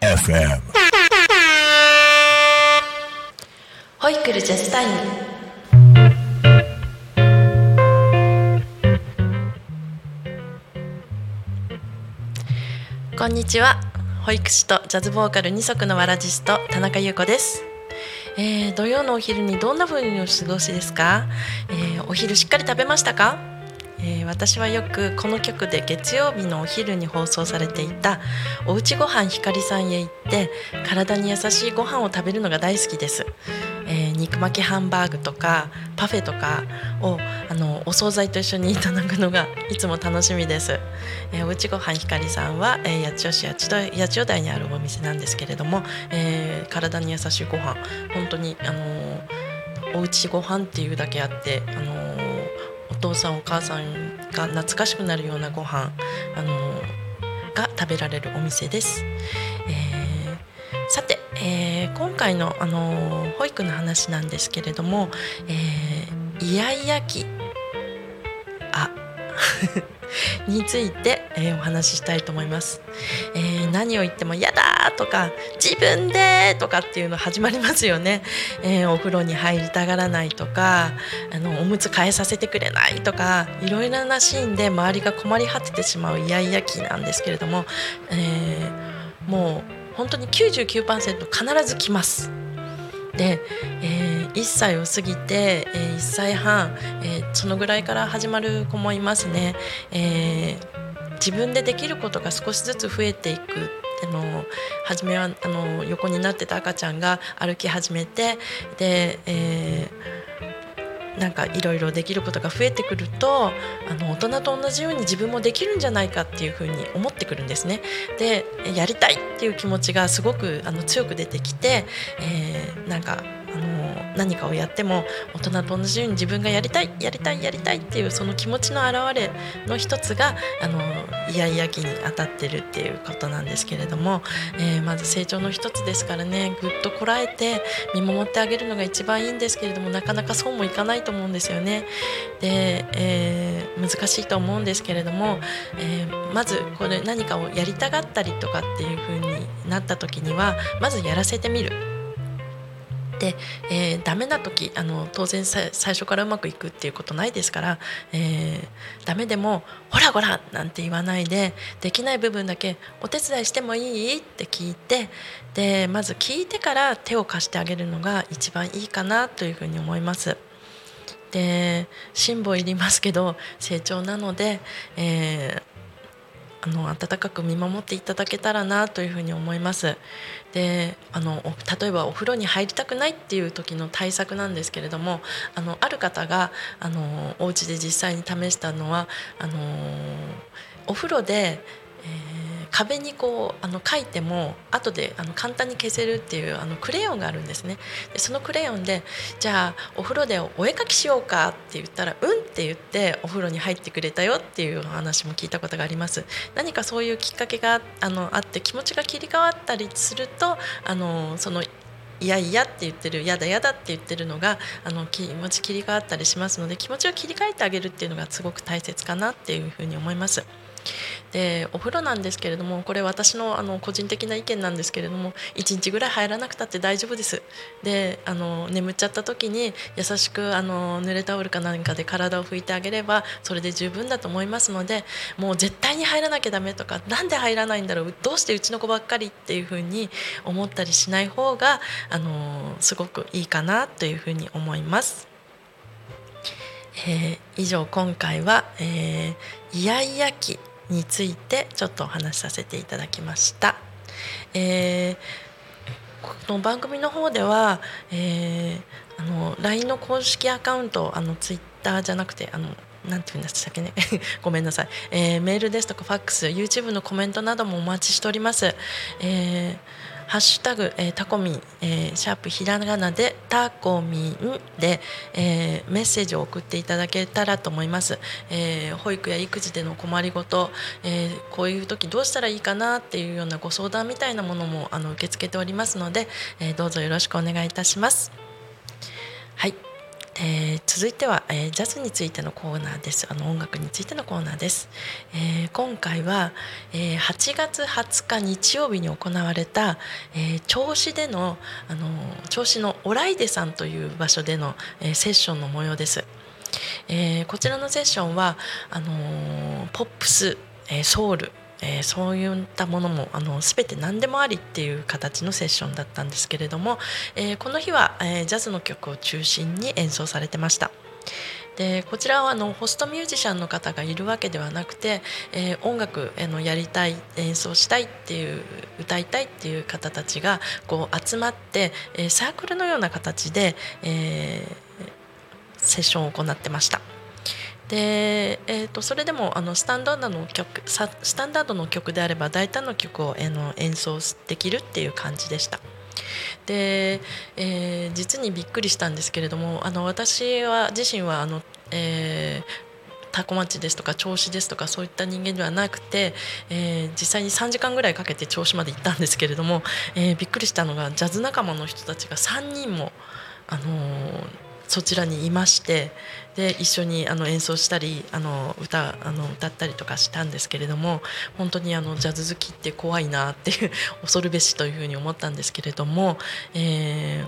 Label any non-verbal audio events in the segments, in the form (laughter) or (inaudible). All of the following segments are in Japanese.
FM ホイックルジャスタイムこんにちは。保育士とジャズボーカル二足のわらじスト田中優子です、えー土曜のお昼にどんな風にお過ごしですか、えーお昼しっかり食べましたか？えー私はよくこの曲で月曜日のお昼に放送されていた「おうちごはんひかりさん」へ行って体に優しいご飯を食べるのが大好きです、肉巻きハンバーグとかパフェとかをあのお惣菜と一緒にいただくのがいつも楽しみです、えーおうちごはんひかりさんは、えー八千代市八千代八千代台にあるお店なんですけれども、えー体に優しいご飯本当にあのーおうちご飯っていうだけあってあのーお父さんお母さんが懐かしくなるようなご飯あのが食べられるお店です。えー今回のあの保育の話なんですけれども、えーイヤイヤ期あ (laughs) について、えーお話ししたいと思います。えー何を言っても「やだ!」とか「自分で!」とかっていうの始まりますよね。えーお風呂に入りたがらないとかあのおむつ替えさせてくれないとかいろいろなシーンで周りが困り果ててしまうイヤイヤ期なんですけれども、えーもう本当に99%必ず来ます。で、えー1歳を過ぎて、えー1歳半、えーそのぐらいから始まる子もいますね。えー自分でできることが少しずつ増えていくあの初めはあの横になってた赤ちゃんが歩き始めてで、えーなんかいろいろできることが増えてくるとあの大人と同じように自分もできるんじゃないかっていうふうに思ってくるんですね。でやりたいっていう気持ちがすごくあの強く出てきて、えーなんかあの何かをやっても大人と同じように自分がやりたいやりたいやりたいっていうその気持ちの表れの一つがあのイヤイヤ期に当たってるっていうことなんですけれども、えーまず成長の一つですからねぐっとこらえて見守ってあげるのが一番いいんですけれどもなかなかそうもいかないと思うんですよね。で、えー難しいと思うんですけれども、えーまずこれ何かをやりたがったりとかっていう風になった時にはまずやらせてみる。で、えーダメな時あの当然最初からうまくいくっていうことないですから、えーダメでも「ほらほら!」なんて言わないでできない部分だけ「お手伝いしてもいい?」って聞いてでまず聞いてから手を貸してあげるのが一番いいかなというふうに思います。で辛抱いりますけど成長なので、えーあの温かく見守っていただけたらなというふうに思います。であの例えばお風呂に入りたくないっていう時の対策なんですけれどもあのある方があのお家で実際に試したのはあのお風呂で、壁にこうあの書いても後であの簡単に消せるっていうあのクレヨンがあるんですねでそのクレヨンでじゃあお風呂でお絵描きしようかって言ったら「うん」って言ってお風呂に入ってくれたよっていうお話も聞いたことがあります何かそういうきっかけがあのあって気持ちが切り替わったりするとあのそのいやいやって言ってるやだやだって言ってるのがあの気持ち切り替わったりしますので気持ちを切り替えてあげるっていうのがすごく大切かなっていうふうに思います。でお風呂なんですけれどもこれ私のあの個人的な意見なんですけれども1日ぐらい入らなくたって大丈夫です。であの眠っちゃった時に優しくあの濡れタオルか何かで体を拭いてあげればそれで十分だと思いますのでもう絶対に入らなきゃダメとかなんで入らないんだろうどうしてうちの子ばっかりっていうふうに思ったりしない方があのすごくいいかなというふうに思います。えー以上今回は、えーイヤイヤ期についてちょっとお話しさせていただきました。えーこの番組の方では、えーあの LINE の公式アカウントあの Twitter じゃなくてあのなんて言うんでしたっけね (laughs) ごめんなさい、えーメールですとかファックス YouTube のコメントなどもお待ちしております。えーハッシュタグ、えータコミン、えーシャープひらがなでタコミンで、えーメッセージを送っていただけたらと思います、え保育や育児での困りごと、えこういう時どうしたらいいかなっていうようなご相談みたいなものもあの受け付けておりますので、えどうぞよろしくお願いいたします。はい。で続いては、えー、ジャズについてのコーナーです。あの音楽についてのコーナーです、えー、今回は、えー、8月20日日曜日に行われた、えー、銚子でのあの銚子のオライデさんという場所での、えー、セッションの模様です、えー、こちらのセッションはあのー、ポップス、えー、ソウルえー、そういったものもあの全て何でもありっていう形のセッションだったんですけれども、えー、この日は、えー、ジャズの曲を中心に演奏されてました。でこちらはあのホストミュージシャンの方がいるわけではなくて、えー、音楽のやりたい演奏したいっていう歌いたいっていう方たちがこう集まって、えー、サークルのような形で、えー、セッションを行ってました。で、えーと、それでもあのスタンダードの曲スタンダードの曲であれば大胆の曲を、え、の演奏できるっていう感じでした。で、えー、実にびっくりしたんですけれどもあの私は自身はあの、えー多古町ですとか銚子ですとかそういった人間ではなくて、えー、実際に3時間ぐらいかけて銚子まで行ったんですけれども、えー、びっくりしたのがジャズ仲間の人たちが3人も、あのー、そちらにいましてで一緒にあの演奏したりあの歌あの歌ったりとかしたんですけれども本当にあのジャズ好きって怖いなっていう (laughs) 恐るべしというふうに思ったんですけれども、え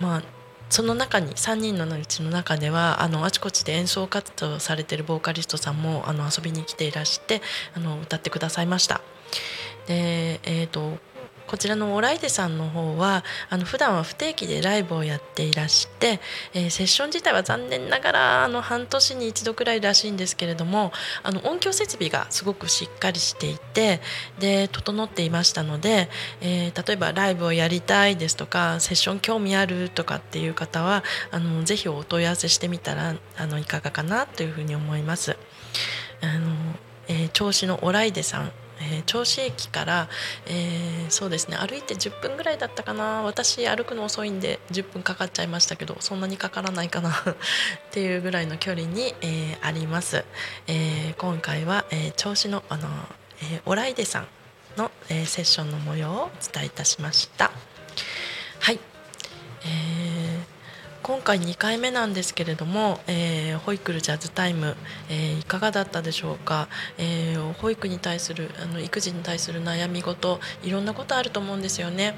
ー、まあその中に3人のうちの中ではあのあちこちで演奏活動されてるボーカリストさんもあの遊びに来ていらしてあの歌ってくださいました。でえーとこちらのオライデさんの方はあの普段は不定期でライブをやっていらして、えー、セッション自体は残念ながらあの半年に一度くらいらしいんですけれどもあの音響設備がすごくしっかりしていてで整っていましたので、えー、例えばライブをやりたいですとかセッション興味あるとかっていう方はあのぜひお問い合わせしてみたらあのいかがかなというふうに思います。あのえー、調子のオライデさんー、銚子駅から、えー、そうですね歩いて10分ぐらいだったかな。私歩くの遅いんで10分かかっちゃいましたけどそんなにかからないかな。(laughs) っていうぐらいの距離に、えー、あります、え今回は、え銚子のあの、えオライデさんの、えセッションの模様をお伝えいたしました。今回2回目なんですけれども、えー、保育ルジャズタイム、えー、いかがだったでしょうか、えー、保育に対するあの育児に対する悩み事いろんなことあると思うんですよね、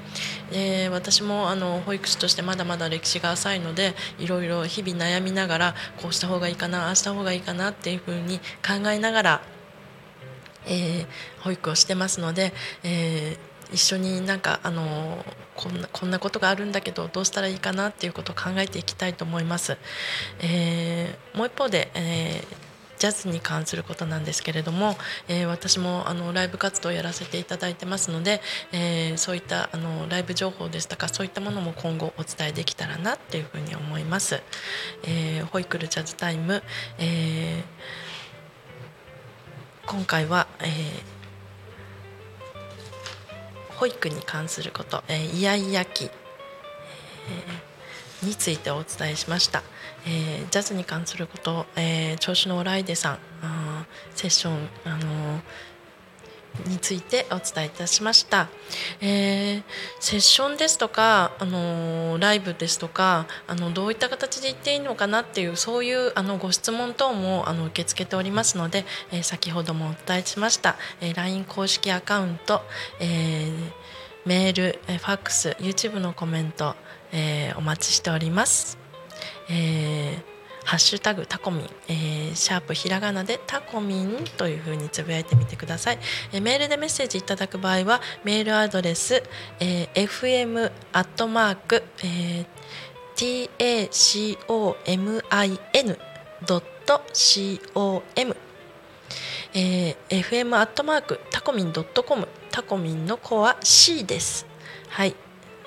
え、私もあの保育士としてまだまだ歴史が浅いのでいろいろ日々悩みながらこうした方がいいかなああした方がいいかなっていうふうに考えながら、え、保育をしてますので、えー一緒になんかあのこんなこんなことがあるんだけどどうしたらいいかなっていうことを考えていきたいと思います。えー、もう一方で、えージャズに関することなんですけれども、えー、私もあのライブ活動をやらせていただいてますので、えー、そういったあのライブ情報ですとかそういったものも今後お伝えできたらなっていうふうに思います。えー、ホイクルジャズタイム、え、今回は、え保育に関すること、えー、イヤイヤ期、えー、についてお伝えしました、えー、ジャズに関すること、えー、調子のオライデさんセッション、あのーについてお伝えいたしました、えー、セッションですとか、あのライブですとかあのどういった形で言っていいのかなっていうそういうあのご質問等もあの受け付けておりますので、えー、先ほどもお伝えしました、え、LINE 公式アカウント、え、メール、えファックス YouTube のコメント、えお待ちしております。えーハッシュタグタコミン、えー、シャープひらがなでタコミンというふうにつぶやいてみてください、えー、メールでメッセージいただく場合はメールアドレス、えー、fm アットマーク、えー、tacomin ドット com えー、fm アットマークタコミンドットコム。タコミンの子は C です。はい。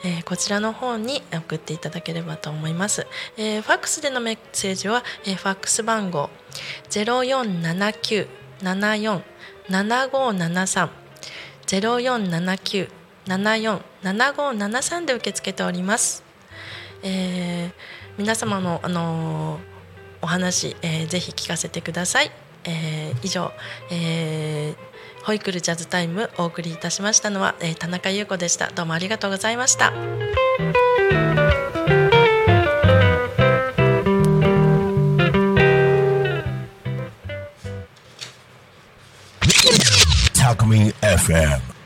えー、こちらの方に送っていただければと思います。えー、ファックスでのメッセージは、えー、ファックス番号0479747573 0479747573で受け付けております。えー、皆様の、あのー、お話、えー、ぜひ聞かせてください。えー、以上、えー、ホイクルジャズタイムお送りいたしましたのは、えー、田中優子でしたどうもありがとうございました。Talk Me FM